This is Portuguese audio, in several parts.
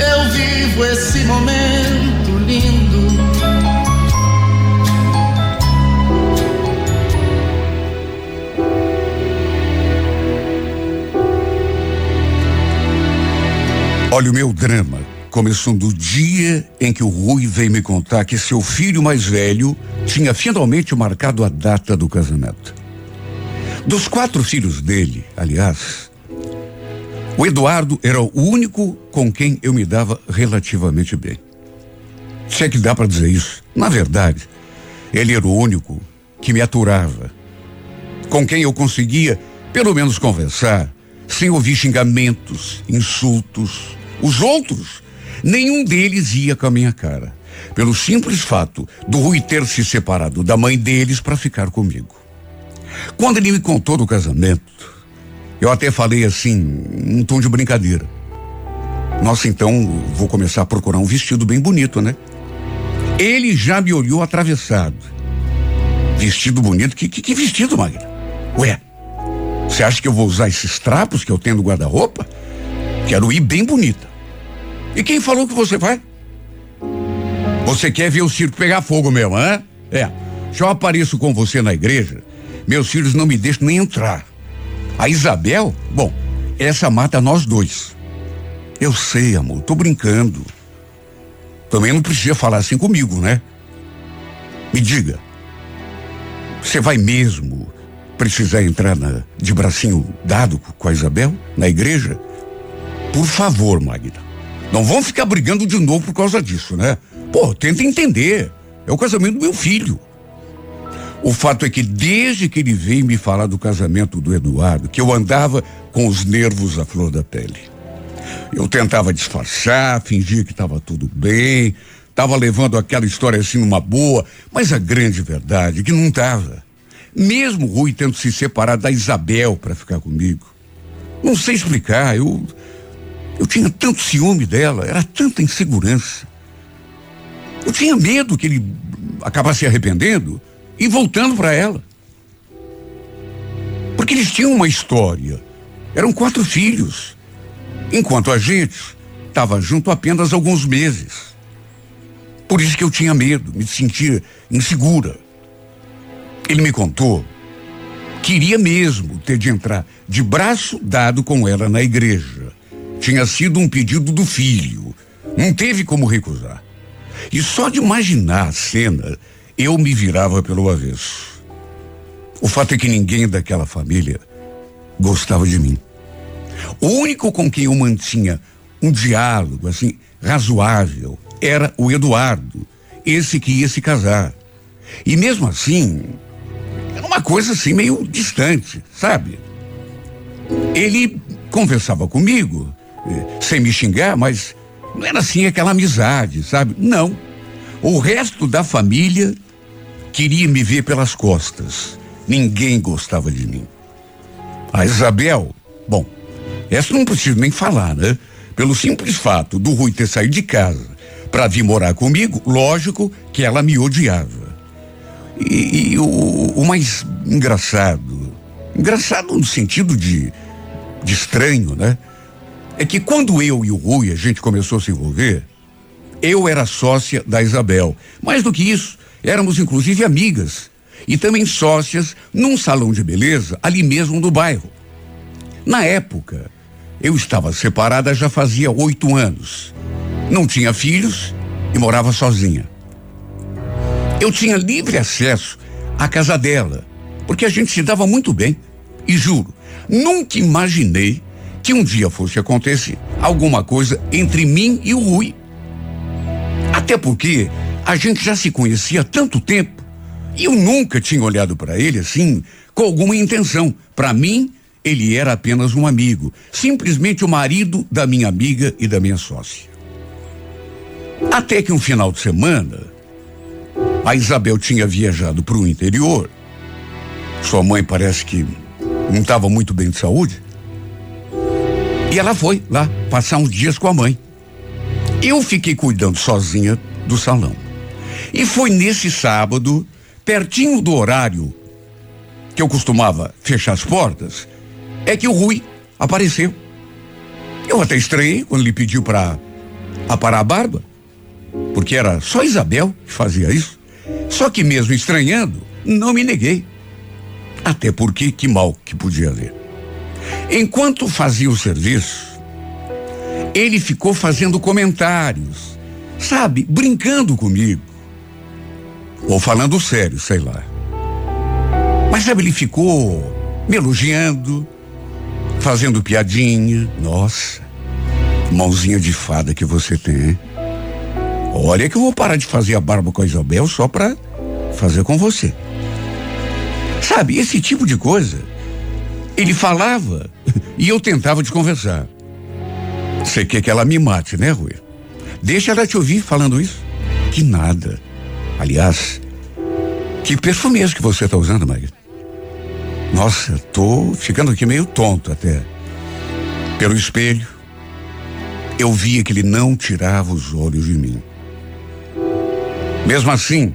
eu vivo esse momento lindo. Olha, o meu drama começou do dia em que o Rui veio me contar que seu filho mais velho tinha finalmente marcado a data do casamento. Dos quatro filhos dele, aliás, o Eduardo era o único com quem eu me dava relativamente bem. Se é que dá para dizer isso. Na verdade, ele era o único que me aturava, com quem eu conseguia, pelo menos, conversar, sem ouvir xingamentos, insultos. Os outros, nenhum deles ia com a minha cara, pelo simples fato do Rui ter se separado da mãe deles para ficar comigo. Quando ele me contou do casamento, eu até falei assim, um tom de brincadeira. Nossa, então vou começar a procurar um vestido bem bonito, né? Ele já me olhou atravessado. Vestido bonito? Que, que, que vestido, Magna? Ué, você acha que eu vou usar esses trapos que eu tenho no guarda-roupa? Quero ir bem bonita. E quem falou que você vai? Você quer ver o circo pegar fogo mesmo, hã? É. Se eu apareço com você na igreja, meus filhos não me deixam nem entrar. A Isabel, bom, essa mata nós dois. Eu sei, amor, tô brincando. Também não precisa falar assim comigo, né? Me diga, você vai mesmo precisar entrar na, de bracinho dado com a Isabel na igreja? Por favor, Magda. Não vão ficar brigando de novo por causa disso, né? Pô, tenta entender. É o casamento do meu filho. O fato é que desde que ele veio me falar do casamento do Eduardo, que eu andava com os nervos à flor da pele. Eu tentava disfarçar, fingir que estava tudo bem, estava levando aquela história assim numa boa, mas a grande verdade é que não estava. Mesmo Rui tendo se separado da Isabel para ficar comigo. Não sei explicar, eu eu tinha tanto ciúme dela, era tanta insegurança. Eu tinha medo que ele acabasse se arrependendo e voltando para ela. Porque eles tinham uma história. Eram quatro filhos. Enquanto a gente estava junto apenas alguns meses. Por isso que eu tinha medo, me sentia insegura. Ele me contou que iria mesmo ter de entrar de braço dado com ela na igreja. Tinha sido um pedido do filho. Não teve como recusar. E só de imaginar a cena, eu me virava pelo avesso. O fato é que ninguém daquela família gostava de mim. O único com quem eu mantinha um diálogo assim razoável era o Eduardo, esse que ia se casar. E mesmo assim, era uma coisa assim meio distante, sabe? Ele conversava comigo, eh, sem me xingar, mas não era assim aquela amizade, sabe? Não. O resto da família queria me ver pelas costas. Ninguém gostava de mim. A Isabel, bom, essa não preciso nem falar, né? Pelo simples fato do Rui ter saído de casa para vir morar comigo, lógico que ela me odiava. E, e o, o, mais engraçado, engraçado no sentido de, de estranho, né? É que quando eu e o Rui a gente começou a se envolver, eu era sócia da Isabel. Mais do que isso, éramos inclusive amigas e também sócias num salão de beleza ali mesmo do bairro. Na época, eu estava separada já fazia oito anos. Não tinha filhos e morava sozinha. Eu tinha livre acesso à casa dela, porque a gente se dava muito bem. E juro, nunca imaginei que um dia fosse acontecer alguma coisa entre mim e o Rui. Até porque a gente já se conhecia há tanto tempo e eu nunca tinha olhado para ele assim com alguma intenção. Para mim, ele era apenas um amigo, simplesmente o marido da minha amiga e da minha sócia. Até que um final de semana, a Isabel tinha viajado para o interior. Sua mãe parece que não estava muito bem de saúde. E ela foi lá passar uns dias com a mãe. Eu fiquei cuidando sozinha do salão. E foi nesse sábado, pertinho do horário que eu costumava fechar as portas, é que o Rui apareceu. Eu até estranhei quando ele pediu para aparar a barba, porque era só Isabel que fazia isso. Só que mesmo estranhando, não me neguei. Até porque que mal que podia haver. Enquanto fazia o serviço, ele ficou fazendo comentários, sabe, brincando comigo. Ou falando sério, sei lá. Mas sabe, ele ficou me elogiando, fazendo piadinha. Nossa, mãozinha de fada que você tem. Olha que eu vou parar de fazer a barba com a Isabel só pra fazer com você. Sabe, esse tipo de coisa. Ele falava e eu tentava de conversar. Você quer que ela me mate, né, Rui? Deixa ela te ouvir falando isso. Que nada. Aliás, que perfume é esse que você está usando, Magda? Nossa, tô ficando aqui meio tonto até. Pelo espelho, eu via que ele não tirava os olhos de mim. Mesmo assim,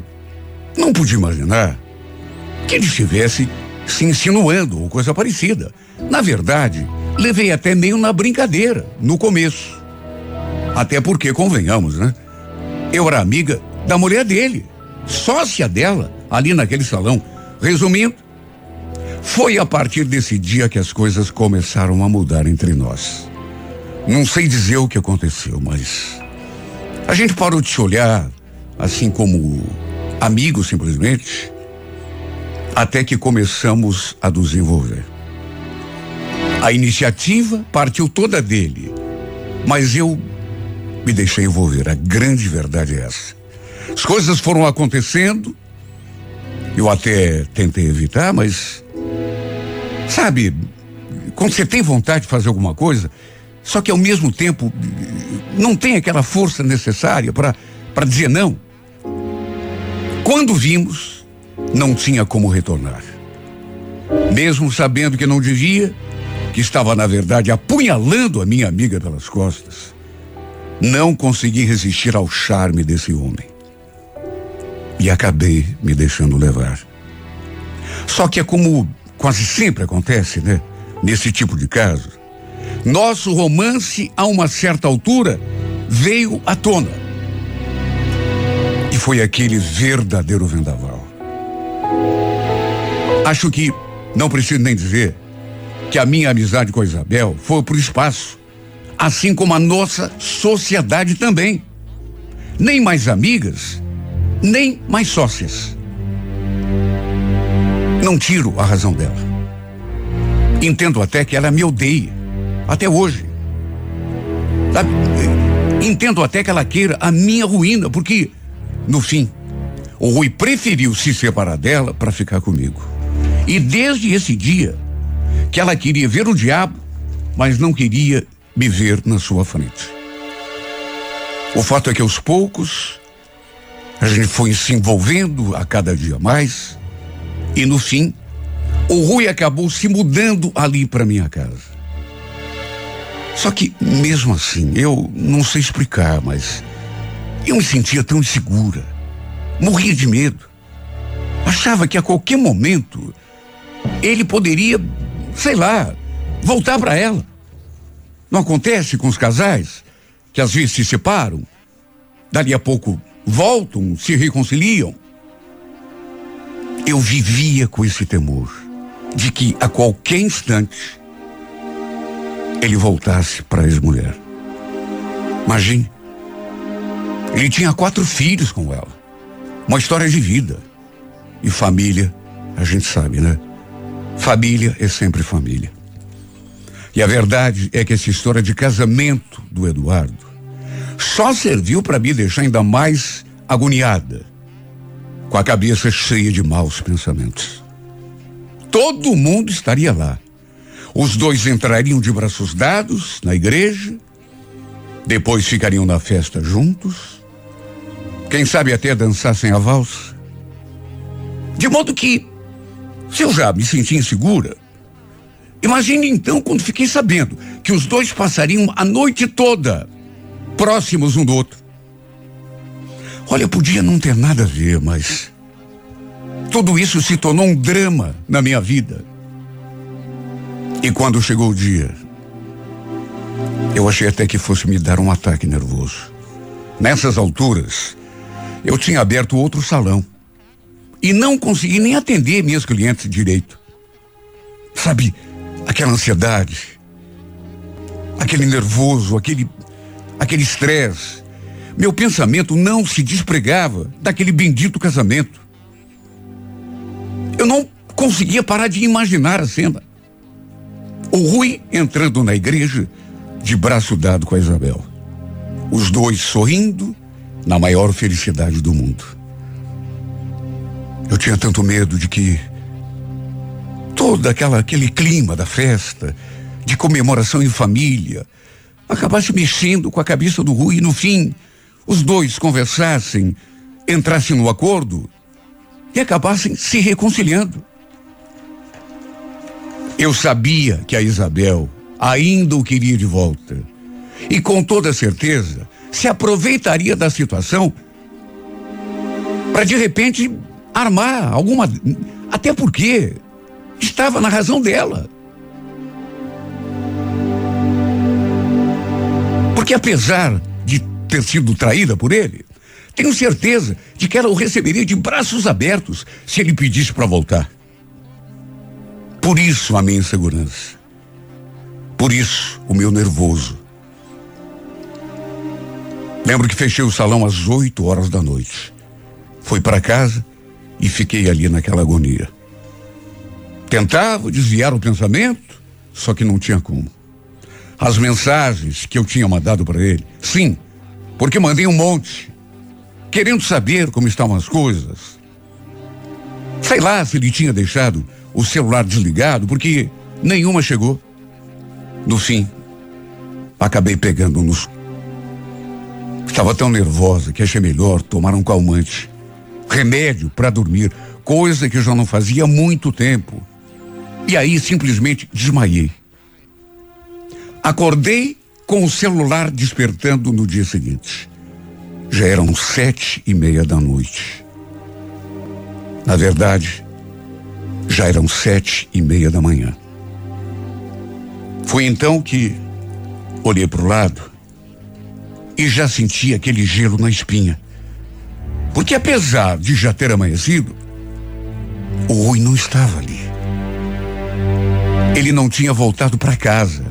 não podia imaginar que ele estivesse se insinuando ou coisa parecida. Na verdade, levei até meio na brincadeira, no começo. Até porque, convenhamos, né? Eu era amiga da mulher dele, sócia dela, ali naquele salão. Resumindo, foi a partir desse dia que as coisas começaram a mudar entre nós. Não sei dizer o que aconteceu, mas a gente parou de se olhar assim como amigos simplesmente até que começamos a nos envolver. A iniciativa partiu toda dele, mas eu me deixei envolver. A grande verdade é essa. As coisas foram acontecendo, eu até tentei evitar, mas. Sabe, quando você tem vontade de fazer alguma coisa, só que ao mesmo tempo não tem aquela força necessária para dizer não. Quando vimos, não tinha como retornar. Mesmo sabendo que não devia, que estava, na verdade, apunhalando a minha amiga pelas costas, não consegui resistir ao charme desse homem. E acabei me deixando levar. Só que é como quase sempre acontece, né? Nesse tipo de caso. Nosso romance, a uma certa altura, veio à tona. E foi aquele verdadeiro vendaval. Acho que não preciso nem dizer que a minha amizade com a Isabel foi para o espaço, assim como a nossa sociedade também. Nem mais amigas, nem mais sócias. Não tiro a razão dela. Entendo até que ela me odeia, até hoje. Entendo até que ela queira a minha ruína, porque, no fim, o Rui preferiu se separar dela para ficar comigo. E desde esse dia, que ela queria ver o diabo, mas não queria me ver na sua frente. O fato é que aos poucos, a gente foi se envolvendo a cada dia mais, e no fim, o Rui acabou se mudando ali para minha casa. Só que, mesmo assim, eu não sei explicar, mas eu me sentia tão insegura. Morria de medo. Achava que a qualquer momento ele poderia, sei lá, voltar para ela. Não acontece com os casais que às vezes se separam, dali a pouco voltam, se reconciliam. Eu vivia com esse temor de que a qualquer instante ele voltasse para a ex-mulher. Imagine. Ele tinha quatro filhos com ela. Uma história de vida. E família, a gente sabe, né? Família é sempre família. E a verdade é que essa história de casamento do Eduardo só serviu para me deixar ainda mais agoniada, com a cabeça cheia de maus pensamentos. Todo mundo estaria lá. Os dois entrariam de braços dados na igreja, depois ficariam na festa juntos, Quem sabe até dançar sem a valsa. De modo que, se eu já me senti insegura, imagine então quando fiquei sabendo que os dois passariam a noite toda próximos um do outro. Olha, podia não ter nada a ver, mas tudo isso se tornou um drama na minha vida. E quando chegou o dia, eu achei até que fosse me dar um ataque nervoso. Nessas alturas, eu tinha aberto outro salão e não consegui nem atender meus clientes direito. Sabe, aquela ansiedade, aquele nervoso, aquele aquele estresse. Meu pensamento não se despregava daquele bendito casamento. Eu não conseguia parar de imaginar a cena. O Rui entrando na igreja, de braço dado com a Isabel. Os dois sorrindo, na maior felicidade do mundo. Eu tinha tanto medo de que todo aquela, aquele clima da festa, de comemoração em família, acabasse mexendo com a cabeça do Rui e no fim os dois conversassem, entrassem no acordo e acabassem se reconciliando. Eu sabia que a Isabel ainda o queria de volta. E com toda certeza se aproveitaria da situação para de repente armar alguma. Até porque estava na razão dela. Porque apesar de ter sido traída por ele, tenho certeza de que ela o receberia de braços abertos se ele pedisse para voltar. Por isso a minha insegurança. Por isso o meu nervoso. Lembro que fechei o salão às oito horas da noite. Fui para casa e fiquei ali naquela agonia. Tentava desviar o pensamento, só que não tinha como. As mensagens que eu tinha mandado para ele, sim, porque mandei um monte, querendo saber como estavam as coisas. Sei lá se ele tinha deixado o celular desligado, porque nenhuma chegou. No fim, acabei pegando nos. Estava tão nervosa que achei melhor tomar um calmante. Remédio para dormir, coisa que eu já não fazia há muito tempo. E aí simplesmente desmaiei. Acordei com o celular despertando no dia seguinte. Já eram sete e meia da noite. Na verdade, já eram sete e meia da manhã. Foi então que olhei para o lado e já senti aquele gelo na espinha. Porque apesar de já ter amanhecido, o Rui não estava ali. Ele não tinha voltado para casa.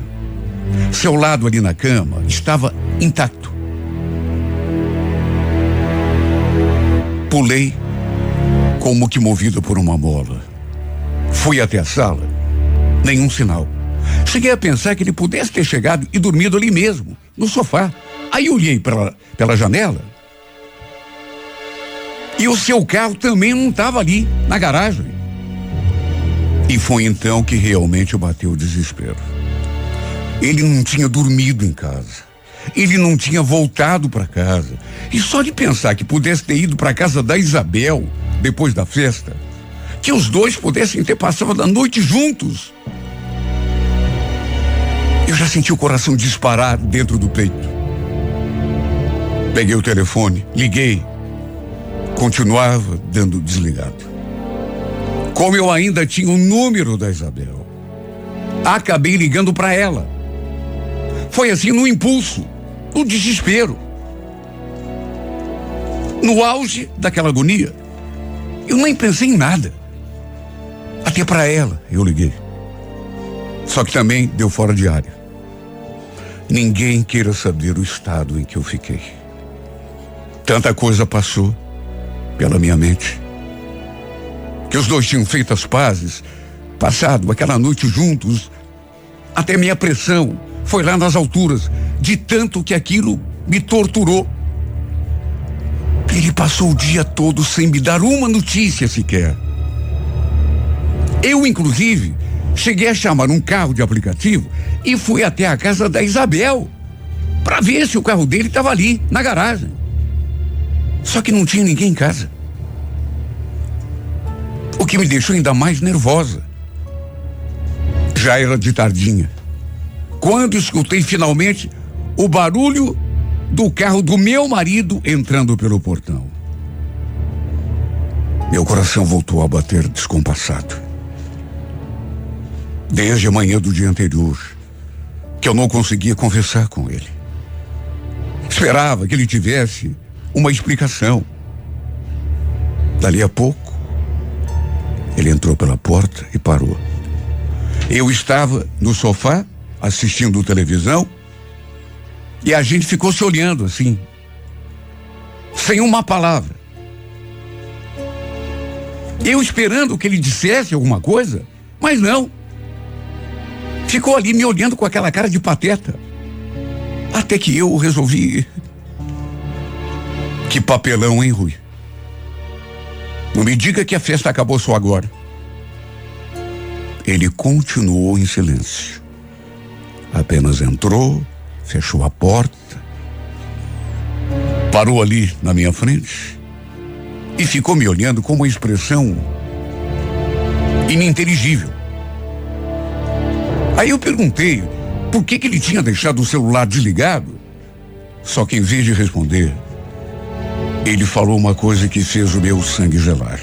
Seu lado ali na cama estava intacto. Pulei como que movido por uma mola. Fui até a sala. Nenhum sinal. Cheguei a pensar que ele pudesse ter chegado e dormido ali mesmo, no sofá. Aí olhei pela, pela janela. E o seu carro também não estava ali, na garagem. E foi então que realmente bateu o desespero. Ele não tinha dormido em casa. Ele não tinha voltado para casa. E só de pensar que pudesse ter ido para casa da Isabel depois da festa, que os dois pudessem ter passado a noite juntos. Eu já senti o coração disparar dentro do peito. Peguei o telefone, liguei. Continuava dando desligado. Como eu ainda tinha o número da Isabel, acabei ligando para ela. Foi assim no impulso, no desespero. No auge daquela agonia, eu nem pensei em nada. Até para ela eu liguei. Só que também deu fora de área. Ninguém queira saber o estado em que eu fiquei. Tanta coisa passou pela minha mente. Que os dois tinham feito as pazes, passado aquela noite juntos. Até minha pressão foi lá nas alturas, de tanto que aquilo me torturou. Ele passou o dia todo sem me dar uma notícia sequer. Eu, inclusive, cheguei a chamar um carro de aplicativo e fui até a casa da Isabel para ver se o carro dele estava ali, na garagem. Só que não tinha ninguém em casa. O que me deixou ainda mais nervosa. Já era de tardinha. Quando escutei finalmente o barulho do carro do meu marido entrando pelo portão. Meu coração voltou a bater descompassado. Desde a manhã do dia anterior, que eu não conseguia conversar com ele. Esperava que ele tivesse uma explicação. Dali a pouco, ele entrou pela porta e parou. Eu estava no sofá, assistindo televisão, e a gente ficou se olhando assim, sem uma palavra. Eu esperando que ele dissesse alguma coisa, mas não. Ficou ali me olhando com aquela cara de pateta. Até que eu resolvi. Que papelão, hein, Rui? Não me diga que a festa acabou só agora. Ele continuou em silêncio. Apenas entrou, fechou a porta, parou ali na minha frente e ficou me olhando com uma expressão ininteligível. Aí eu perguntei por que, que ele tinha deixado o celular desligado. Só que em vez de responder, ele falou uma coisa que fez o meu sangue gelar.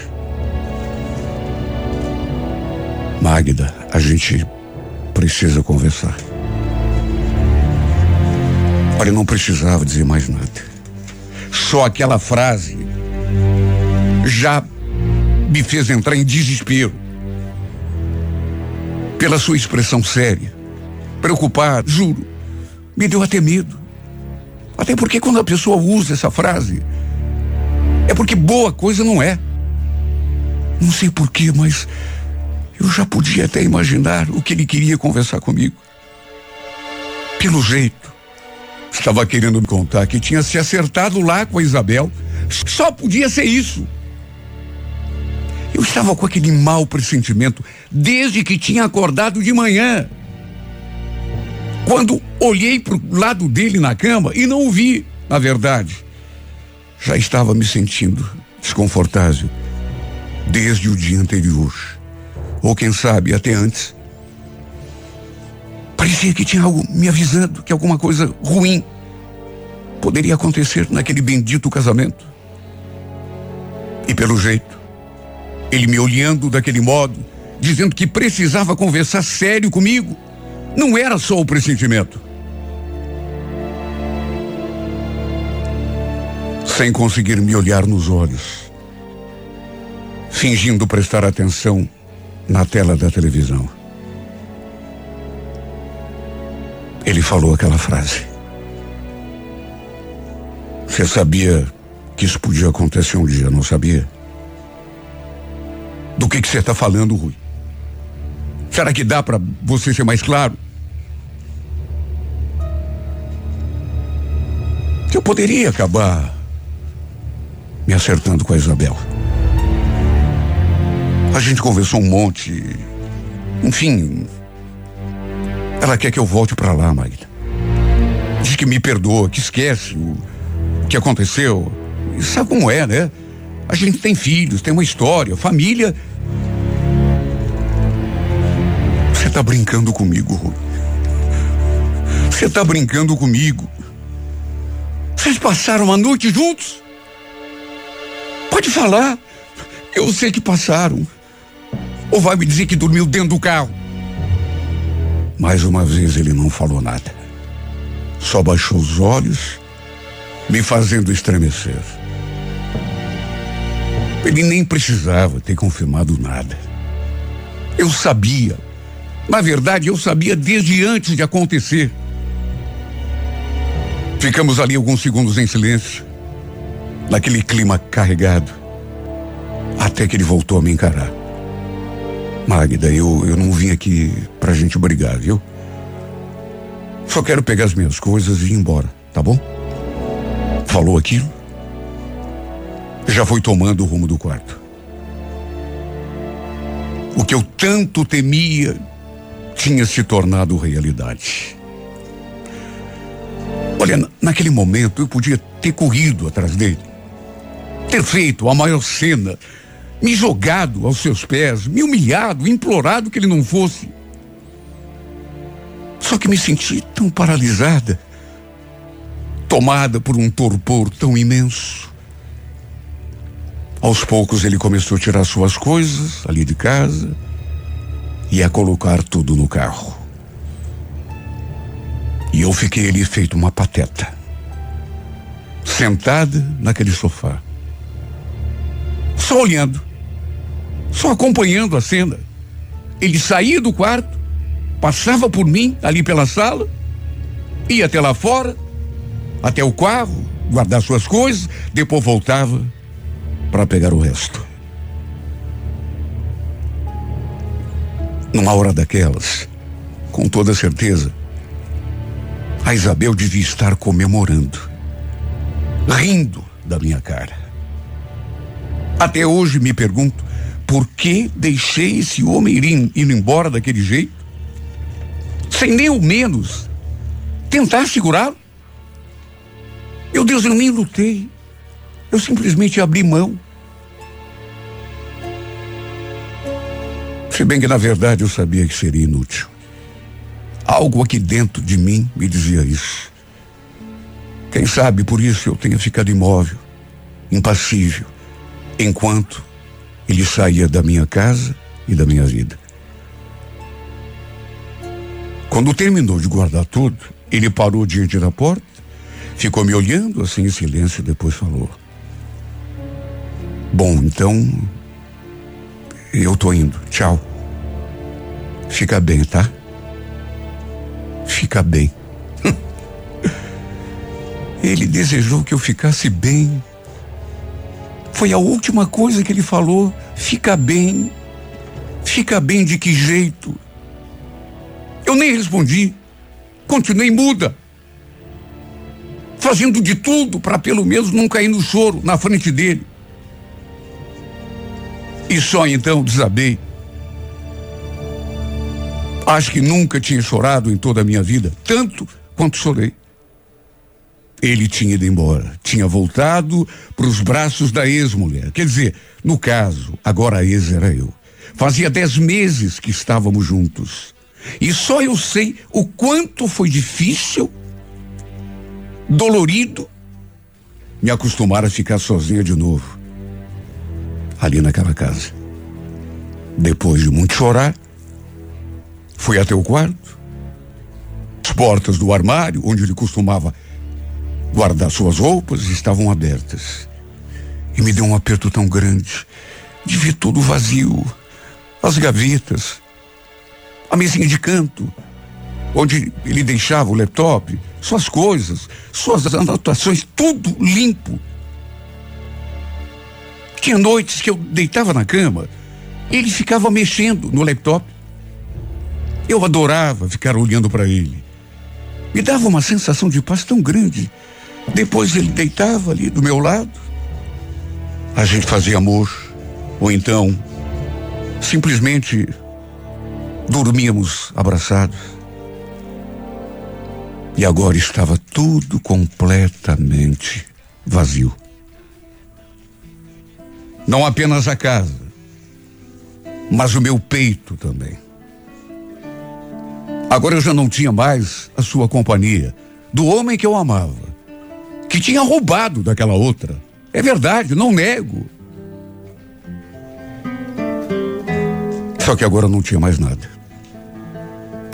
Magda, a gente precisa conversar. Olha, não precisava dizer mais nada. Só aquela frase já me fez entrar em desespero pela sua expressão séria, preocupado, juro, me deu até medo. Até porque quando a pessoa usa essa frase, é porque boa coisa não é. Não sei porquê, mas eu já podia até imaginar o que ele queria conversar comigo. Pelo jeito, estava querendo me contar que tinha se acertado lá com a Isabel. Só podia ser isso. Eu estava com aquele mau pressentimento desde que tinha acordado de manhã. Quando olhei para o lado dele na cama e não o vi, na verdade, já estava me sentindo desconfortável desde o dia anterior. Ou quem sabe até antes. Parecia que tinha algo me avisando que alguma coisa ruim poderia acontecer naquele bendito casamento. E pelo jeito, ele me olhando daquele modo, dizendo que precisava conversar sério comigo. Não era só o pressentimento. Sem conseguir me olhar nos olhos, fingindo prestar atenção na tela da televisão. Ele falou aquela frase. Você sabia que isso podia acontecer um dia, não sabia? Do que que você está falando, Rui? Será que dá para você ser mais claro? Que eu poderia acabar me acertando com a Isabel. A gente conversou um monte. Enfim, ela quer que eu volte para lá, Magda. Diz que me perdoa, que esquece o que aconteceu. Sabe como é, né? A gente tem filhos, tem uma história, família. Você tá brincando comigo, Rui. Você tá brincando comigo. Vocês passaram uma noite juntos? Pode falar. Eu sei que passaram. Ou vai me dizer que dormiu dentro do carro? Mais uma vez ele não falou nada. Só baixou os olhos, me fazendo estremecer. Ele nem precisava ter confirmado nada. Eu sabia. Na verdade, eu sabia desde antes de acontecer. Ficamos ali alguns segundos em silêncio, naquele clima carregado, até que ele voltou a me encarar. Magda, eu, eu não vim aqui pra gente brigar, viu? Só quero pegar as minhas coisas e ir embora, tá bom? Falou aquilo, já foi tomando o rumo do quarto. O que eu tanto temia tinha se tornado realidade. Olha, naquele momento eu podia ter corrido atrás dele, ter feito a maior cena, me jogado aos seus pés, me humilhado, implorado que ele não fosse. Só que me senti tão paralisada, tomada por um torpor tão imenso. Aos poucos ele começou a tirar suas coisas ali de casa e a colocar tudo no carro. E eu fiquei ali feito uma pateta, sentada naquele sofá, só olhando, só acompanhando a cena. Ele saía do quarto, passava por mim ali pela sala, ia até lá fora, até o carro, guardar suas coisas, depois voltava para pegar o resto. Numa hora daquelas, com toda certeza, a Isabel devia estar comemorando, rindo da minha cara. Até hoje me pergunto por que deixei esse homem ir indo embora daquele jeito, sem nem ao menos tentar segurá-lo. Meu Deus, eu nem lutei. Eu simplesmente abri mão. Se bem que na verdade eu sabia que seria inútil. Algo aqui dentro de mim me dizia isso. Quem sabe por isso eu tenha ficado imóvel, impassível, enquanto ele saía da minha casa e da minha vida. Quando terminou de guardar tudo, ele parou diante da porta, ficou me olhando assim em silêncio e depois falou: Bom, então eu tô indo. Tchau. Fica bem, tá? Fica bem. Ele desejou que eu ficasse bem. Foi a última coisa que ele falou. Fica bem. Fica bem de que jeito? Eu nem respondi. Continuei muda. Fazendo de tudo para pelo menos não cair no choro na frente dele. E só então desabei. Acho que nunca tinha chorado em toda a minha vida, tanto quanto chorei. Ele tinha ido embora, tinha voltado para os braços da ex-mulher. Quer dizer, no caso, agora a ex era eu. Fazia dez meses que estávamos juntos. E só eu sei o quanto foi difícil, dolorido, me acostumar a ficar sozinha de novo. Ali naquela casa. Depois de muito chorar, fui até o quarto. As portas do armário, onde ele costumava guardar suas roupas, estavam abertas. E me deu um aperto tão grande de ver tudo vazio. As gavetas, a mesinha de canto, onde ele deixava o laptop, suas coisas, suas anotações, tudo limpo. Tinha noites que eu deitava na cama, ele ficava mexendo no laptop. Eu adorava ficar olhando para ele. Me dava uma sensação de paz tão grande. Depois ele deitava ali do meu lado. A gente fazia amor. Ou então, simplesmente dormíamos abraçados. E agora estava tudo completamente vazio. Não apenas a casa, mas o meu peito também. Agora eu já não tinha mais a sua companhia, do homem que eu amava, que tinha roubado daquela outra. É verdade, não nego. Só que agora não tinha mais nada.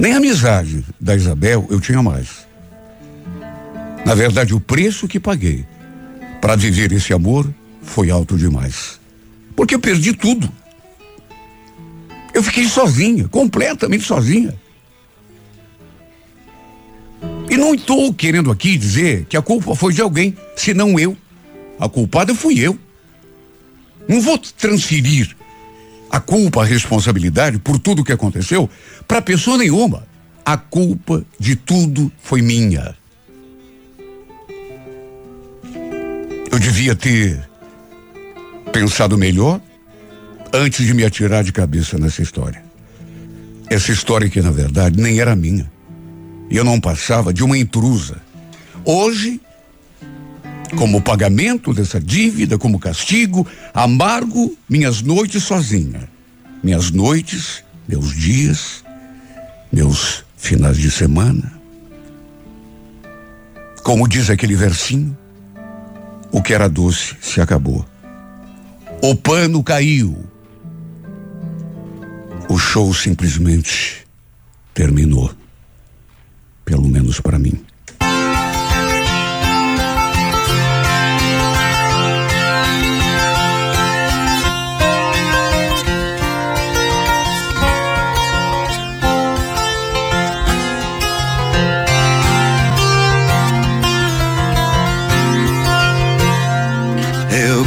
Nem a amizade da Isabel eu tinha mais. Na verdade, o preço que paguei para viver esse amor foi alto demais. Porque eu perdi tudo. Eu fiquei sozinha, completamente sozinha. E não estou querendo aqui dizer que a culpa foi de alguém, senão eu. A culpada fui eu. Não vou transferir a culpa, a responsabilidade por tudo que aconteceu para pessoa nenhuma. A culpa de tudo foi minha. Eu devia ter pensado melhor antes de me atirar de cabeça nessa história. Essa história que, na verdade, nem era minha. Eu não passava de uma intrusa. Hoje, Como pagamento dessa dívida, como castigo, amargo minhas noites sozinha. Minhas noites, meus dias, meus finais de semana. Como diz aquele versinho, o que era doce se acabou. O pano caiu. O show simplesmente terminou. Pelo menos para mim.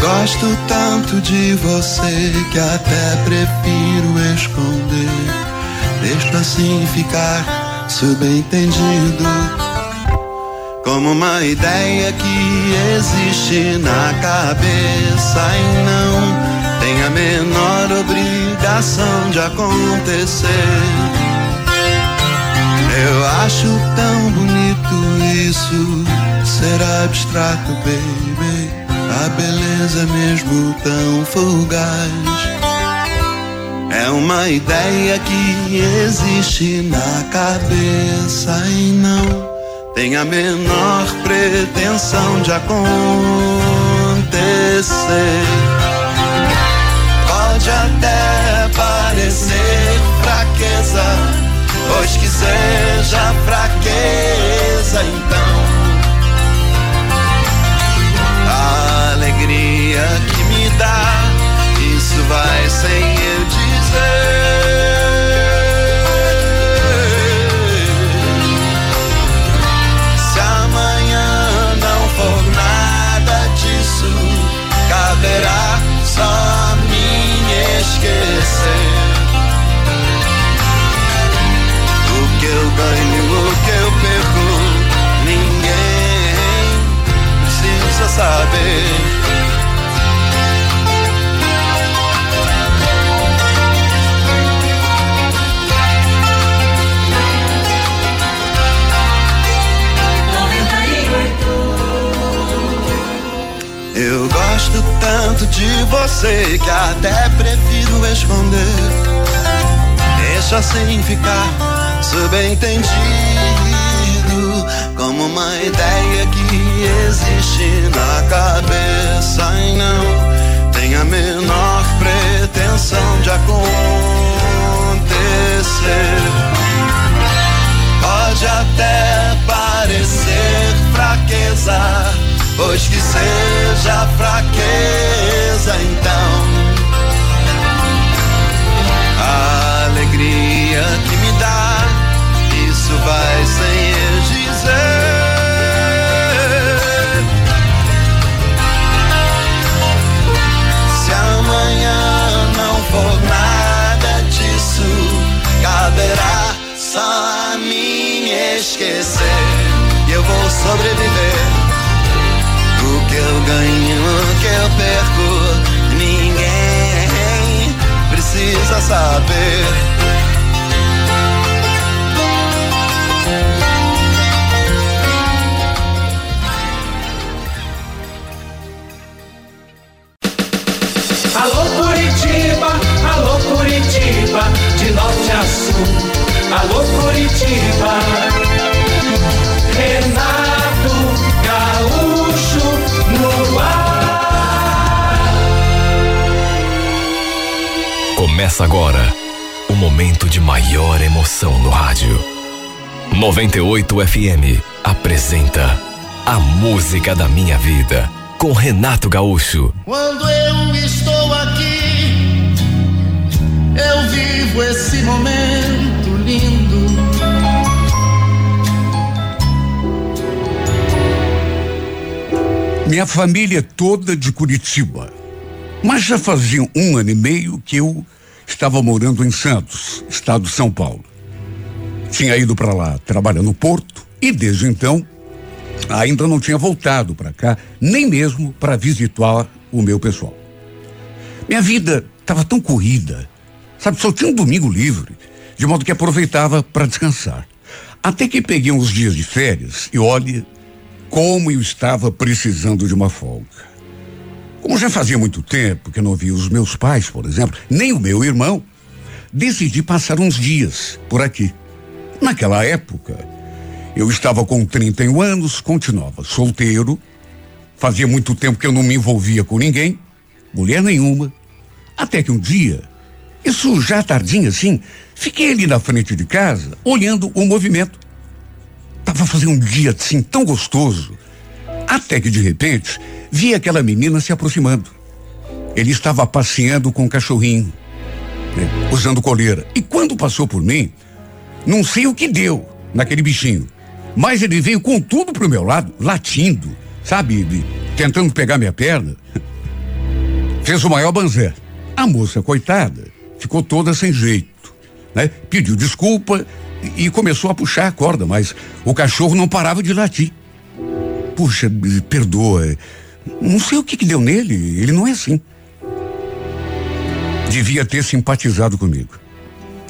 Gosto tanto de você que até prefiro esconder. Deixo assim ficar subentendido. Como uma ideia que existe na cabeça e não tem a menor obrigação de acontecer. Eu acho tão bonito isso ser abstrato, baby a beleza mesmo tão fugaz. É uma ideia que existe na cabeça e não tem a menor pretensão de acontecer. Pode até parecer fraqueza, pois que seja fraqueza então eu você que até prefiro esconder. Deixa assim ficar subentendido, como uma ideia que existe na cabeça e não tem a menor pretensão de acontecer. Pode até parecer fraqueza pois que seja fraqueza então. A alegria que me dá, isso vai sem eu dizer. Se amanhã não for nada disso, caberá só a mim esquecer. E eu vou sobreviver que eu ganho, que eu perco, saber. Alô Curitiba, alô Curitiba, de norte a sul. Alô Curitiba, Renato Começa agora o momento de maior emoção no rádio. 98 FM apresenta A Música da Minha Vida com Renato Gaúcho. Quando eu estou aqui, eu vivo esse momento lindo. Minha família é toda de Curitiba. Mas já fazia um ano e meio que eu estava morando em Santos, estado de São Paulo. Tinha ido para lá trabalhar no porto e desde então ainda não tinha voltado para cá, nem mesmo para visitar o meu pessoal. Minha vida estava tão corrida, sabe, só tinha um domingo livre, de modo que aproveitava para descansar. Até que peguei uns dias de férias e olhe, como eu estava precisando de uma folga. Como já fazia muito tempo que não via os meus pais, por exemplo, nem o meu irmão, decidi passar uns dias por aqui. Naquela época, eu estava com 31 anos, continuava solteiro, fazia muito tempo que eu não me envolvia com ninguém, mulher nenhuma, até que um dia, isso já tardinho assim, fiquei ali na frente de casa, olhando o movimento. Tava fazendo um dia assim tão gostoso, até que de repente vi aquela menina se aproximando. Ele estava passeando com o cachorrinho, né, usando coleira. E quando passou por mim, não sei o que deu naquele bichinho, mas ele veio com tudo pro meu lado, latindo, sabe, tentando pegar minha perna. Fez o maior banzé. A moça, coitada, ficou toda sem jeito, né? Pediu desculpa e, e começou a puxar a corda, mas o cachorro não parava de latir. Puxa, perdoa. Não sei o que, que deu nele, ele não é assim. Devia ter simpatizado comigo.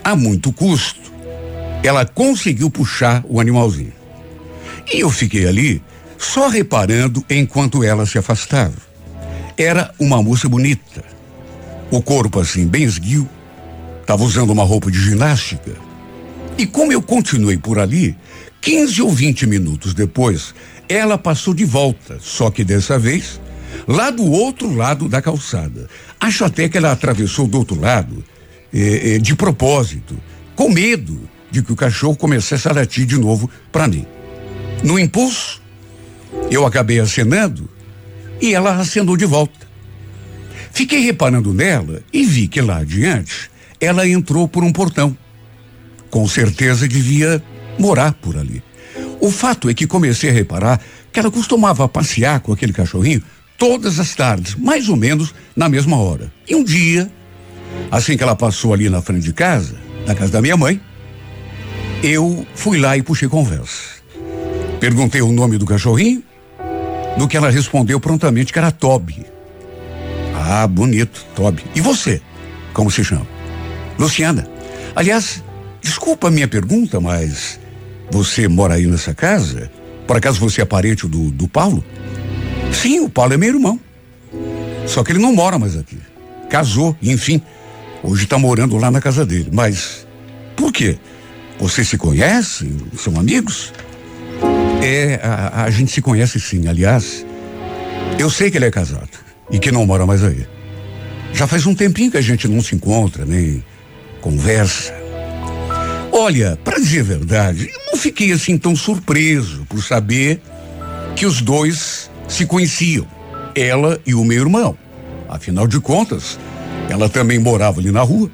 A muito custo, ela conseguiu puxar o animalzinho. E eu fiquei ali só reparando enquanto ela se afastava. Era uma moça bonita. O corpo assim, bem esguio. Estava usando uma roupa de ginástica. E como eu continuei por ali, 15 ou 20 minutos depois, ela passou de volta, só que dessa vez, lá do outro lado da calçada. Acho até que ela atravessou do outro lado, eh, eh, de propósito, com medo de que o cachorro começasse a latir de novo para mim. No impulso, eu acabei acenando e ela acenou de volta. Fiquei reparando nela e vi que lá adiante ela entrou por um portão. Com certeza devia morar por ali. O fato é que comecei a reparar que ela costumava passear com aquele cachorrinho todas as tardes, mais ou menos na mesma hora. E um dia, assim que ela passou ali na frente de casa, na casa da minha mãe, eu fui lá e puxei conversa. Perguntei o nome do cachorrinho, no que ela respondeu prontamente que era Toby. Ah, bonito, Toby. E você? Como se chama? Luciana. Aliás, desculpa a minha pergunta, mas você mora aí nessa casa? Por acaso você é parente do, do Paulo? Sim, o Paulo é meu irmão. Só que ele não mora mais aqui. Casou, enfim. Hoje está morando lá na casa dele. Mas por quê? Vocês se conhecem? São amigos? É, a, a gente se conhece sim. Aliás, eu sei que ele é casado e que não mora mais aí. Já faz um tempinho que a gente não se encontra, nem conversa. Olha, para dizer a verdade, eu não fiquei assim tão surpreso por saber que os dois se conheciam, ela e o meu irmão. Afinal de contas, ela também morava ali na rua.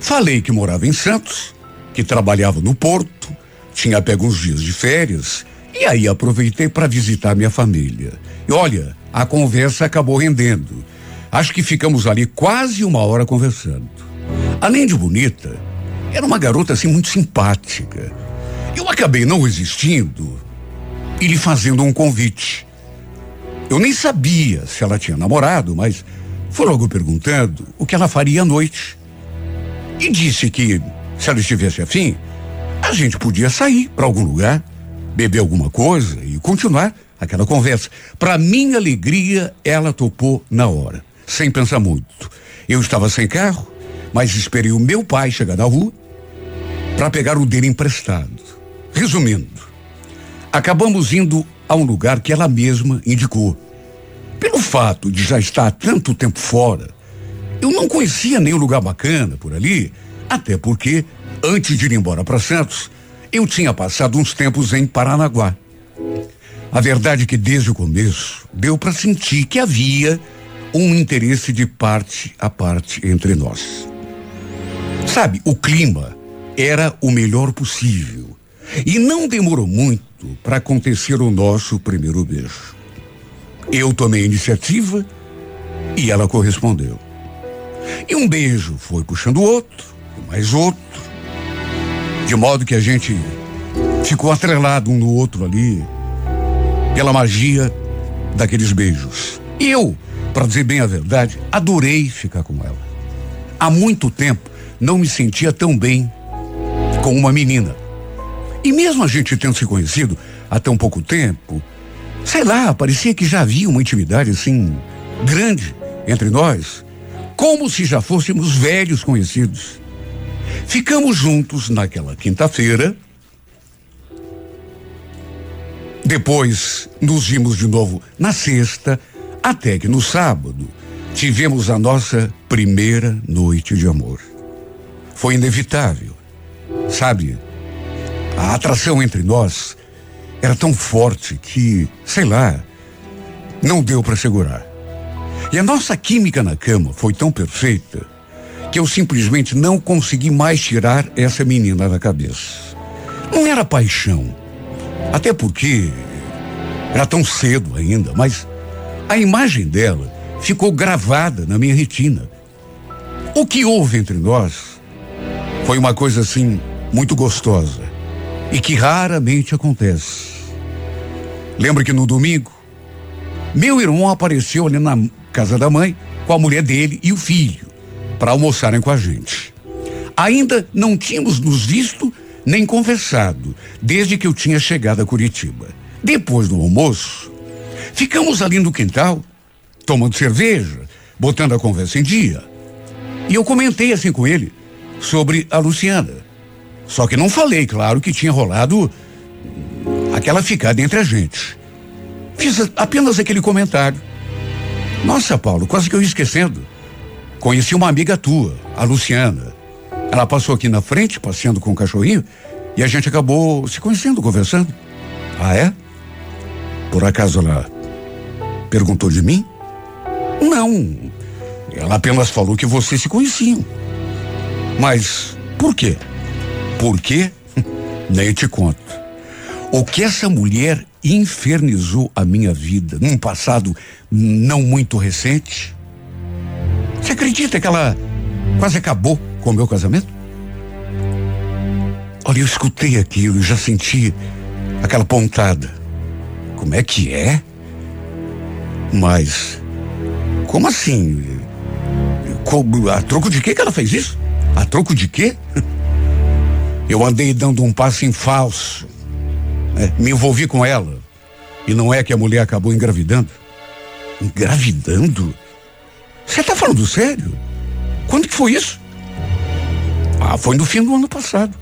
Falei que morava em Santos, que trabalhava no porto, tinha pego uns dias de férias e aí aproveitei para visitar minha família. E olha, a conversa acabou rendendo. Acho que ficamos ali quase uma hora conversando. Além de bonita, era uma garota assim muito simpática. Eu acabei não resistindo e lhe fazendo um convite. Eu nem sabia se ela tinha namorado, mas foi logo perguntando o que ela faria à noite. E disse que, se ela estivesse afim, a gente podia sair para algum lugar, beber alguma coisa e continuar aquela conversa. Para minha alegria, ela topou na hora, sem pensar muito. Eu estava sem carro, mas esperei o meu pai chegar da rua para pegar o dele emprestado. Resumindo, acabamos indo a um lugar que ela mesma indicou. Pelo fato de já estar há tanto tempo fora, eu não conhecia nenhum lugar bacana por ali, até porque, antes de ir embora para Santos, eu tinha passado uns tempos em Paranaguá. A verdade é que desde o começo deu para sentir que havia um interesse de parte a parte entre nós. Sabe, o clima era o melhor possível. E não demorou muito para acontecer o nosso primeiro beijo. Eu tomei a iniciativa e ela correspondeu. E um beijo foi puxando outro, mais outro, de modo que a gente ficou atrelado um no outro ali, pela magia daqueles beijos. E eu, para dizer bem a verdade, adorei ficar com ela. Há muito tempo não me sentia tão bem com uma menina. E mesmo a gente tendo se conhecido há tão pouco tempo, Sei lá, parecia que já havia uma intimidade assim grande entre nós, como se já fôssemos velhos conhecidos. Ficamos juntos naquela quinta-feira. Depois nos vimos de novo na sexta, até que no sábado tivemos a nossa primeira noite de amor. Foi inevitável. Sabe, a atração entre nós era tão forte que, sei lá, não deu para segurar. E a nossa química na cama foi tão perfeita que eu simplesmente não consegui mais tirar essa menina da cabeça. Não era paixão, até porque era tão cedo ainda, mas a imagem dela ficou gravada na minha retina. O que houve entre nós foi uma coisa assim muito gostosa e que raramente acontece. Lembra que no domingo, meu irmão apareceu ali na casa da mãe com a mulher dele e o filho para almoçarem com a gente. Ainda não tínhamos nos visto nem conversado desde que eu tinha chegado a Curitiba. Depois do almoço, ficamos ali no quintal, tomando cerveja, botando a conversa em dia. E eu comentei assim com ele sobre a Luciana. Só que não falei, claro, que tinha rolado aquela ficada entre a gente. Fiz apenas aquele comentário. Nossa, Paulo, quase que eu ia esquecendo. Conheci uma amiga tua, a Luciana. Ela passou aqui na frente, passeando com o cachorrinho, e a gente acabou se conhecendo, conversando. Ah, é? Por acaso ela perguntou de mim? Não. Ela apenas falou que vocês se conheciam. Mas por quê? Por quê? Nem te conto. O que essa mulher infernizou a minha vida num passado não muito recente? Você acredita que ela quase acabou com o meu casamento? Olha, eu escutei aquilo e já senti aquela pontada. Como é que é? Mas, como assim? Como, a troco de quê que ela fez isso? A troco de quê? Eu andei dando um passo em falso. Né? Me envolvi com ela. E não é que a mulher acabou engravidando? Engravidando? Você está falando sério? Quando que foi isso? Ah, foi no fim do ano passado.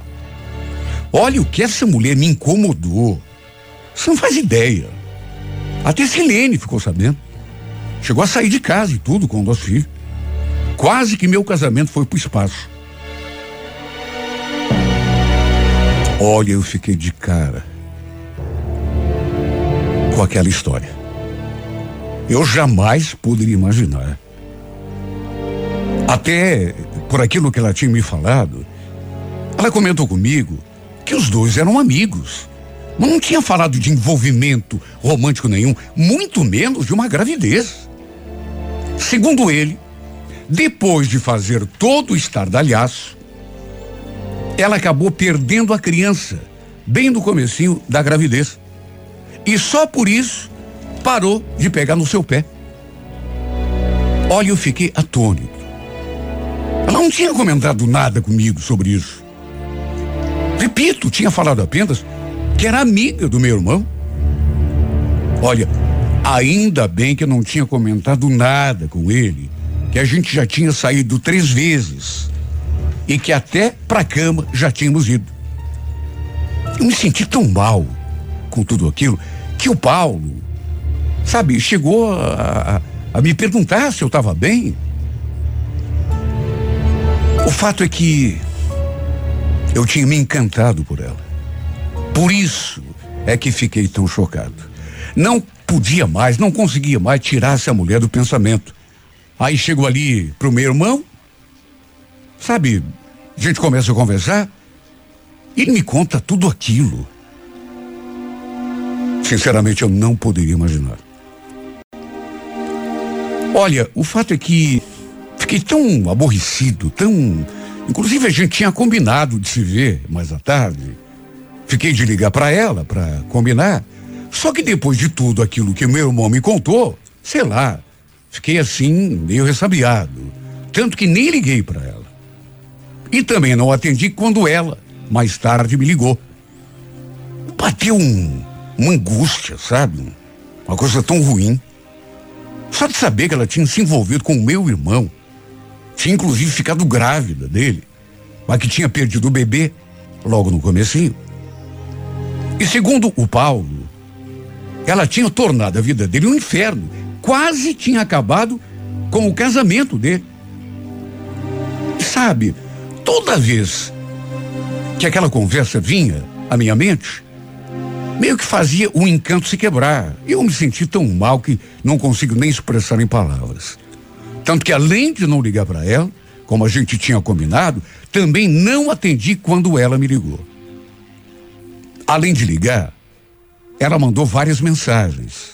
Olha o que essa mulher me incomodou. Você não faz ideia. Até Silene ficou sabendo. Chegou a sair de casa e tudo com o nosso filho. Quase que meu casamento foi pro espaço. Olha, eu fiquei de cara com aquela história. Eu jamais poderia imaginar até por aquilo que ela tinha me falado, ela comentou comigo que os dois eram amigos. Mas não tinha falado de envolvimento romântico nenhum, muito menos de uma gravidez. Segundo ele, depois de fazer todo o estardalhaço, ela acabou perdendo a criança bem no comecinho da gravidez. E só por isso parou de pegar no seu pé. Olha, eu fiquei atônito. Ela não tinha comentado nada comigo sobre isso. Repito, tinha falado apenas que era amiga do meu irmão. Olha, ainda bem que eu não tinha comentado nada com ele, que a gente já tinha saído três vezes e que até pra cama já tínhamos ido. Eu me senti tão mal com tudo aquilo que o Paulo, sabe, chegou a, a, a me perguntar se eu estava bem. O fato é que eu tinha me encantado por ela. Por isso é que fiquei tão chocado. Não podia mais, não conseguia mais tirar essa mulher do pensamento. Aí chego ali pro meu irmão, sabe, a gente começa a conversar, ele me conta tudo aquilo. Sinceramente, eu não poderia imaginar. Olha, o fato é que fiquei tão aborrecido, tão. Inclusive a gente tinha combinado de se ver mais à tarde. Fiquei de ligar para ela para combinar. Só que depois de tudo aquilo que meu irmão me contou, sei lá, fiquei assim meio ressabiado, tanto que nem liguei para ela. E também não atendi quando ela mais tarde me ligou. Bateu um, uma angústia, sabe? Uma coisa tão ruim. Só de saber que ela tinha se envolvido com o meu irmão. Tinha inclusive ficado grávida dele. Mas que tinha perdido o bebê logo no comecinho. E segundo o Paulo, ela tinha tornado a vida dele um inferno. Quase tinha acabado com o casamento dele. E sabe, toda vez que aquela conversa vinha à minha mente, meio que fazia o encanto se quebrar. Eu me senti tão mal que não consigo nem expressar em palavras. Tanto que além de não ligar para ela, como a gente tinha combinado, também não atendi quando ela me ligou. Além de ligar, ela mandou várias mensagens.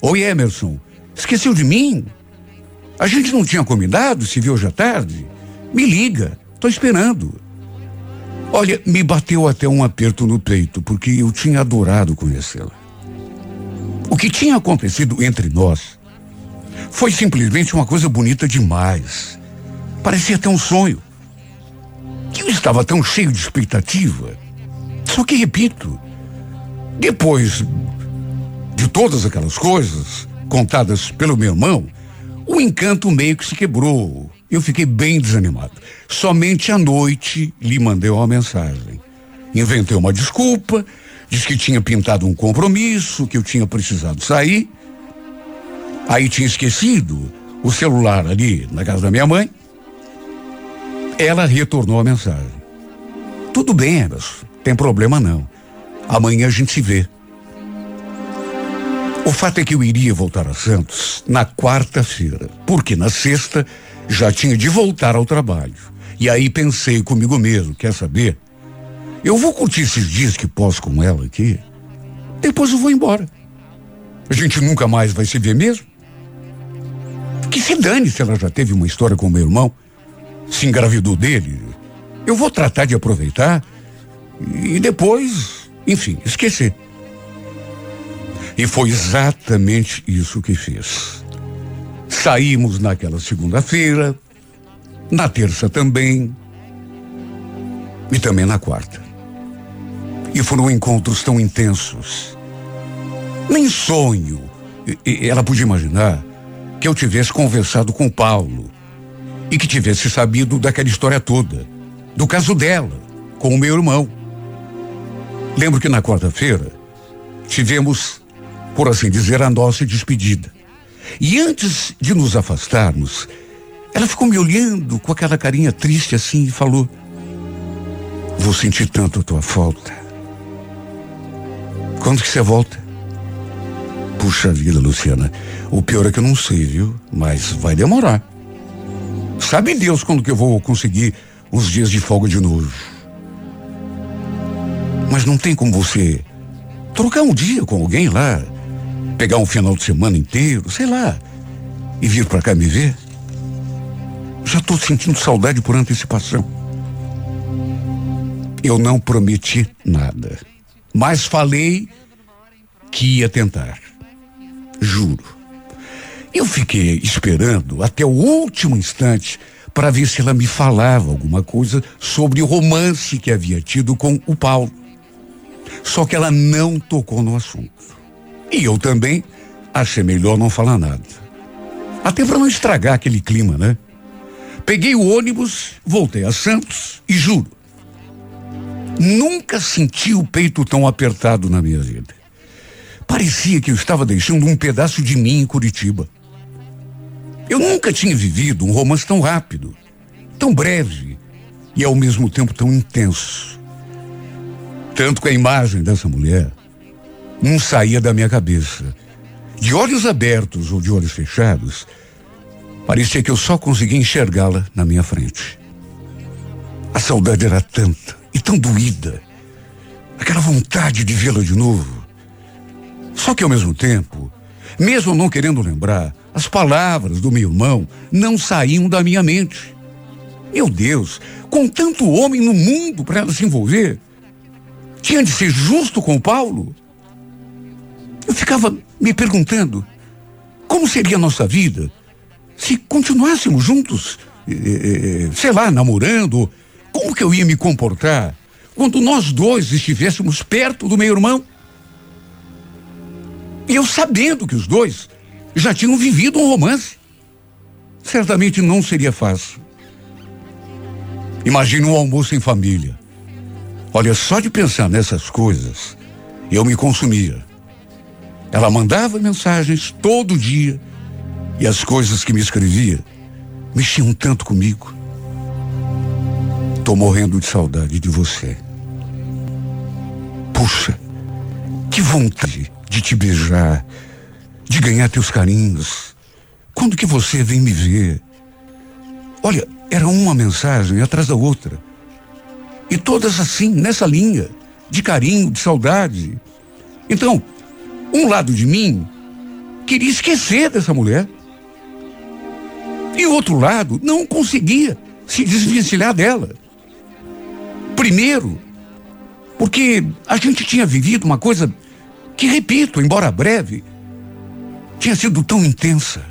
Oi, Emerson, esqueceu de mim? A gente não tinha combinado, se viu hoje à tarde? Me liga, tô esperando. Olha, me bateu até um aperto no peito, porque eu tinha adorado conhecê-la. O que tinha acontecido entre nós foi simplesmente uma coisa bonita demais. Parecia até um sonho. Eu estava tão cheio de expectativa. Só que, repito, depois de todas aquelas coisas contadas pelo meu irmão, o encanto meio que se quebrou. Eu fiquei bem desanimado. Somente à noite lhe mandei uma mensagem. Inventei uma desculpa, disse que tinha pintado um compromisso, que eu tinha precisado sair. Aí tinha esquecido o celular ali na casa da minha mãe. Ela retornou a mensagem. Tudo bem, Emerson, tem problema não. Amanhã a gente se vê. O fato é que eu iria voltar a Santos na quarta-feira, porque na sexta já tinha de voltar ao trabalho. E aí pensei comigo mesmo, quer saber? Eu vou curtir esses dias que posso com ela aqui. Depois eu vou embora. A gente nunca mais vai se ver mesmo. Que se dane se ela já teve uma história com meu irmão, se engravidou dele. Eu vou tratar de aproveitar e depois, enfim, esquecer. E foi exatamente isso que fiz. Saímos naquela segunda-feira, na terça também, e também na quarta. E foram encontros tão intensos. Nem sonho ela podia imaginar que eu tivesse conversado com Paulo e que tivesse sabido daquela história toda, do caso dela, com o meu irmão. Lembro que na quarta-feira tivemos por assim dizer, a nossa despedida. E antes de nos afastarmos, ela ficou me olhando com aquela carinha triste assim e falou: Vou sentir tanto a tua falta. Quando que você volta? Puxa vida, Luciana. O pior é que eu não sei, viu? Mas vai demorar. Sabe Deus quando que eu vou conseguir uns dias de folga de novo. Mas não tem como você trocar um dia com alguém lá pegar um final de semana inteiro, sei lá, e vir para cá me ver? Já estou sentindo saudade por antecipação. Eu não prometi nada, mas falei que ia tentar. Juro. Eu fiquei esperando até o último instante para ver se ela me falava alguma coisa sobre o romance que havia tido com o Paulo. Só que ela não tocou no assunto. E eu também achei melhor não falar nada. Até para não estragar aquele clima, né? Peguei o ônibus, voltei a Santos e juro, nunca senti o peito tão apertado na minha vida. Parecia que eu estava deixando um pedaço de mim em Curitiba. Eu nunca tinha vivido um romance tão rápido, tão breve e ao mesmo tempo tão intenso. Tanto que a imagem dessa mulher não saía da minha cabeça. De olhos abertos ou de olhos fechados, parecia que eu só conseguia enxergá-la na minha frente. A saudade era tanta e tão doída. Aquela vontade de vê-la de novo. Só que ao mesmo tempo, mesmo não querendo lembrar, as palavras do meu irmão não saíam da minha mente. Meu Deus, com tanto homem no mundo para ela se envolver, tinha de ser justo com Paulo? Eu ficava me perguntando como seria a nossa vida se continuássemos juntos, eh, sei lá, namorando. Como que eu ia me comportar quando nós dois estivéssemos perto do meu irmão? E eu sabendo que os dois já tinham vivido um romance. Certamente não seria fácil. Imagina um almoço em família. Olha, só de pensar nessas coisas, eu me consumia. Ela mandava mensagens todo dia e as coisas que me escrevia mexiam tanto comigo. Tô morrendo de saudade de você. Puxa, que vontade de te beijar, de ganhar teus carinhos. Quando que você vem me ver? Olha, era uma mensagem atrás da outra. E todas assim, nessa linha, de carinho, de saudade. Então, um lado de mim queria esquecer dessa mulher. E o outro lado não conseguia se desvencilhar dela. Primeiro, porque a gente tinha vivido uma coisa que, repito, embora breve, tinha sido tão intensa.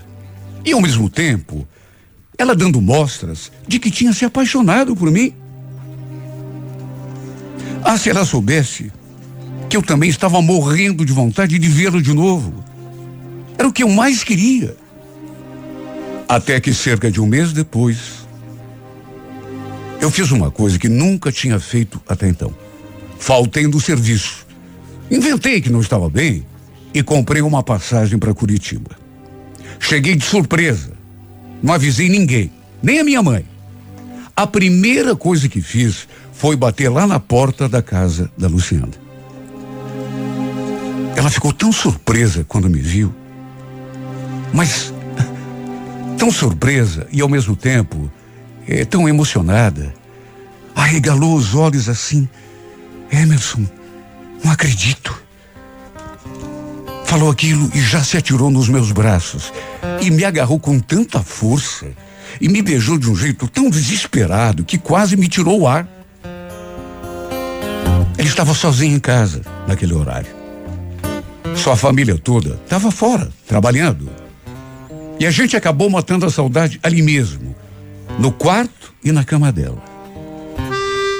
E ao mesmo tempo, ela dando mostras de que tinha se apaixonado por mim. Ah, se ela soubesse que eu também estava morrendo de vontade de vê-lo de novo. Era o que eu mais queria. Até que cerca de um mês depois, eu fiz uma coisa que nunca tinha feito até então. Faltei do serviço. Inventei que não estava bem e comprei uma passagem para Curitiba. Cheguei de surpresa. Não avisei ninguém, nem a minha mãe. A primeira coisa que fiz foi bater lá na porta da casa da Luciana. Ela ficou tão surpresa quando me viu, mas tão surpresa e ao mesmo tempo é, tão emocionada. Arregalou os olhos assim. Emerson, não acredito. Falou aquilo e já se atirou nos meus braços e me agarrou com tanta força e me beijou de um jeito tão desesperado que quase me tirou o ar. Ele estava sozinho em casa naquele horário. Sua família toda estava fora, trabalhando. E a gente acabou matando a saudade ali mesmo, no quarto e na cama dela.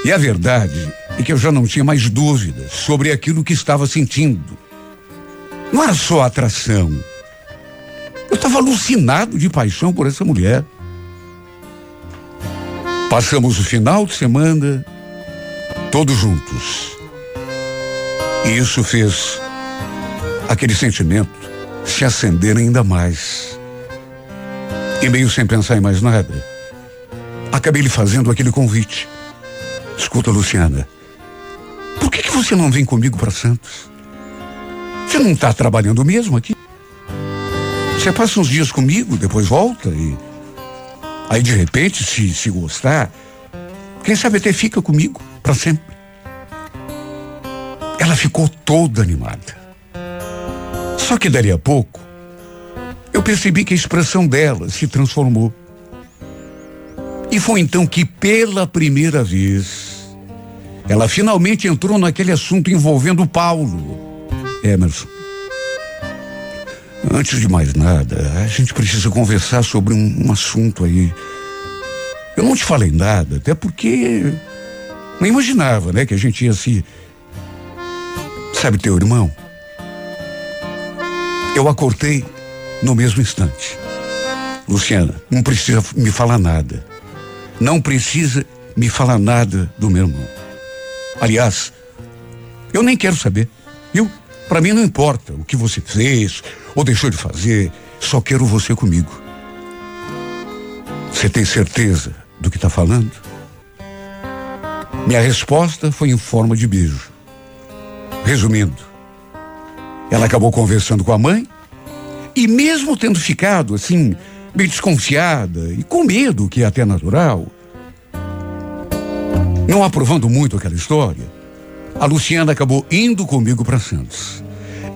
E a verdade é que eu já não tinha mais dúvidas sobre aquilo que estava sentindo. Não era só atração. Eu estava alucinado de paixão por essa mulher. Passamos o final de semana todos juntos. E isso fez aquele sentimento se acender ainda mais. E meio sem pensar em mais nada, acabei lhe fazendo aquele convite. Escuta, Luciana, por que, que você não vem comigo para Santos? Você não está trabalhando mesmo aqui? Você passa uns dias comigo, depois volta e. Aí de repente, se, se gostar, quem sabe até fica comigo para sempre. Ela ficou toda animada. Só que dali a pouco, eu percebi que a expressão dela se transformou. E foi então que, pela primeira vez, ela finalmente entrou naquele assunto envolvendo Paulo. Emerson. Antes de mais nada, a gente precisa conversar sobre um, um assunto aí. Eu não te falei nada, até porque não imaginava, né, que a gente ia se. Sabe teu irmão? Eu acordei no mesmo instante. Luciana, não precisa me falar nada. Não precisa me falar nada do meu irmão. Aliás, eu nem quero saber, viu? Para mim não importa o que você fez ou deixou de fazer, só quero você comigo. Você tem certeza do que está falando? Minha resposta foi em forma de beijo. Resumindo, ela acabou conversando com a mãe e mesmo tendo ficado assim, meio desconfiada e com medo, que é até natural, não aprovando muito aquela história, a Luciana acabou indo comigo para Santos.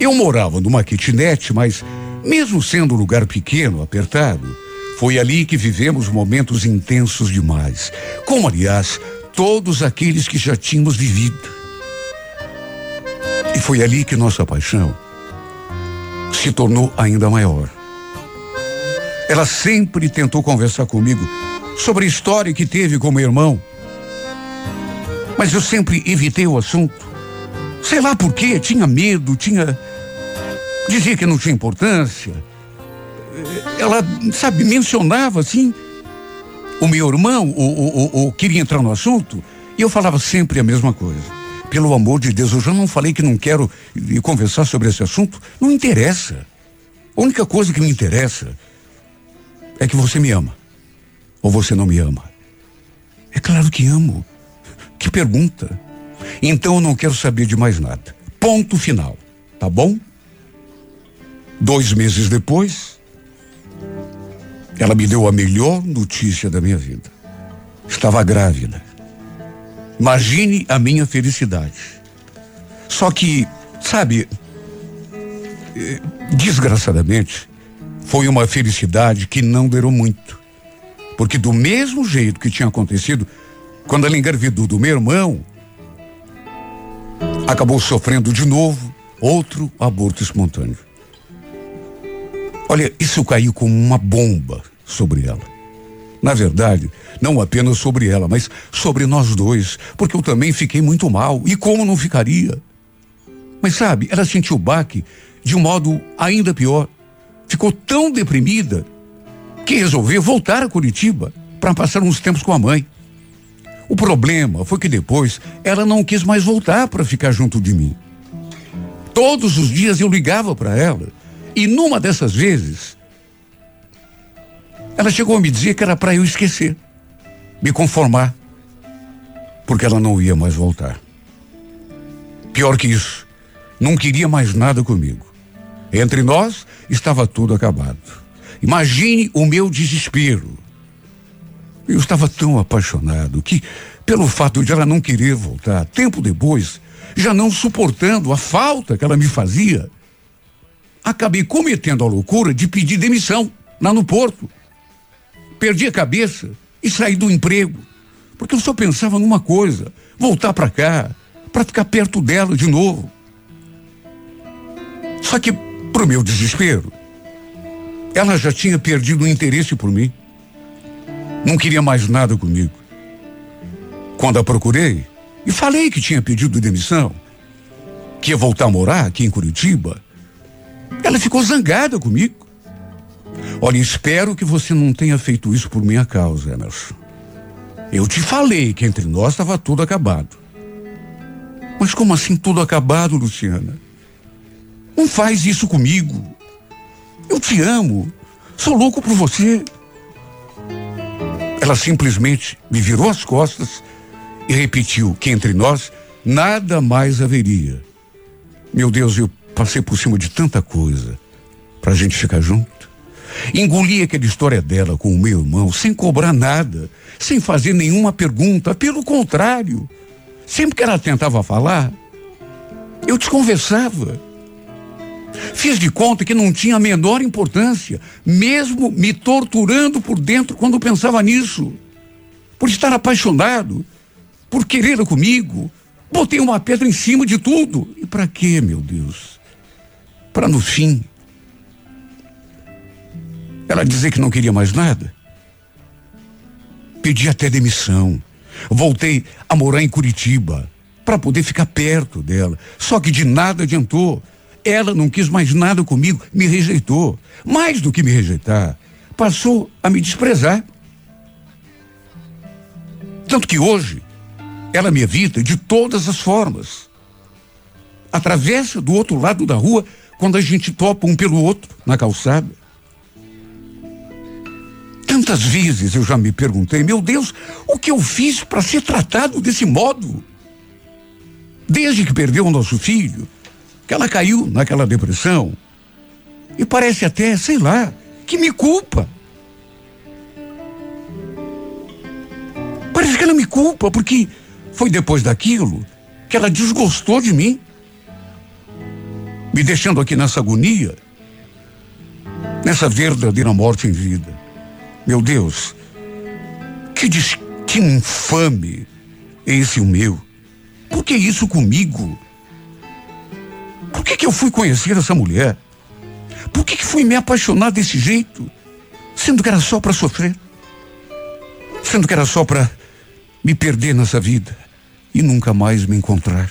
Eu morava numa kitnet, mas mesmo sendo um lugar pequeno, apertado, foi ali que vivemos momentos intensos demais. Como, aliás, todos aqueles que já tínhamos vivido. E foi ali que nossa paixão se tornou ainda maior. Ela sempre tentou conversar comigo sobre a história que teve com meu irmão. Mas eu sempre evitei o assunto. Sei lá por quê, tinha medo, tinha dizia que não tinha importância. Ela, sabe, mencionava assim o meu irmão, o, o, o, queria entrar no assunto, e eu falava sempre a mesma coisa. Pelo amor de Deus, eu já não falei que não quero conversar sobre esse assunto. Não interessa. A única coisa que me interessa é que você me ama. Ou você não me ama. É claro que amo. Que pergunta. Então eu não quero saber de mais nada. Ponto final. Tá bom? Dois meses depois, ela me deu a melhor notícia da minha vida. Estava grávida. Imagine a minha felicidade. Só que, sabe, eh, desgraçadamente, foi uma felicidade que não durou muito. Porque do mesmo jeito que tinha acontecido quando ela engravidou do meu irmão, acabou sofrendo de novo outro aborto espontâneo. Olha, isso caiu como uma bomba sobre ela. Na verdade, não apenas sobre ela, mas sobre nós dois, porque eu também fiquei muito mal. E como não ficaria? Mas sabe, ela sentiu o baque de um modo ainda pior. Ficou tão deprimida que resolveu voltar a Curitiba para passar uns tempos com a mãe. O problema foi que depois ela não quis mais voltar para ficar junto de mim. Todos os dias eu ligava para ela e numa dessas vezes ela chegou a me dizer que era para eu esquecer, me conformar, porque ela não ia mais voltar. Pior que isso, não queria mais nada comigo. Entre nós estava tudo acabado. Imagine o meu desespero. Eu estava tão apaixonado que, pelo fato de ela não querer voltar, tempo depois, já não suportando a falta que ela me fazia, acabei cometendo a loucura de pedir demissão lá no porto. Perdi a cabeça e saí do emprego, porque eu só pensava numa coisa: voltar para cá, para ficar perto dela de novo. Só que, pro meu desespero, ela já tinha perdido o interesse por mim. Não queria mais nada comigo. Quando a procurei e falei que tinha pedido demissão, que ia voltar a morar aqui em Curitiba, ela ficou zangada comigo. Olha, espero que você não tenha feito isso por minha causa, Emerson. Eu te falei que entre nós estava tudo acabado. Mas como assim tudo acabado, Luciana? Não faz isso comigo. Eu te amo. Sou louco por você. Ela simplesmente me virou as costas e repetiu que entre nós nada mais haveria. Meu Deus, eu passei por cima de tanta coisa para a gente ficar junto. Engoli aquela história dela com o meu irmão sem cobrar nada, sem fazer nenhuma pergunta. Pelo contrário, sempre que ela tentava falar, eu desconversava. Fiz de conta que não tinha a menor importância, mesmo me torturando por dentro quando pensava nisso. Por estar apaixonado, por querer comigo. Botei uma pedra em cima de tudo. E para quê, meu Deus? Para no fim ela dizer que não queria mais nada. Pedi até demissão. Voltei a morar em Curitiba para poder ficar perto dela. Só que de nada adiantou. Ela não quis mais nada comigo, me rejeitou. Mais do que me rejeitar, passou a me desprezar. Tanto que hoje, ela me evita de todas as formas. Atravessa do outro lado da rua quando a gente topa um pelo outro na calçada. Tantas vezes eu já me perguntei, meu Deus, o que eu fiz para ser tratado desse modo? Desde que perdeu o nosso filho, que ela caiu naquela depressão. E parece até, sei lá, que me culpa. Parece que ela me culpa, porque foi depois daquilo que ela desgostou de mim, me deixando aqui nessa agonia, nessa verdadeira morte em vida. Meu Deus, que destino infame é esse o meu? Por que isso comigo? Por que, que eu fui conhecer essa mulher? Por que, que fui me apaixonar desse jeito? Sendo que era só para sofrer. Sendo que era só para me perder nessa vida e nunca mais me encontrar.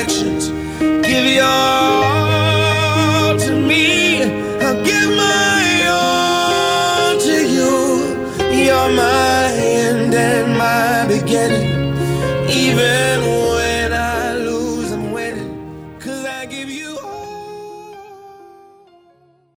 imperfections. Give your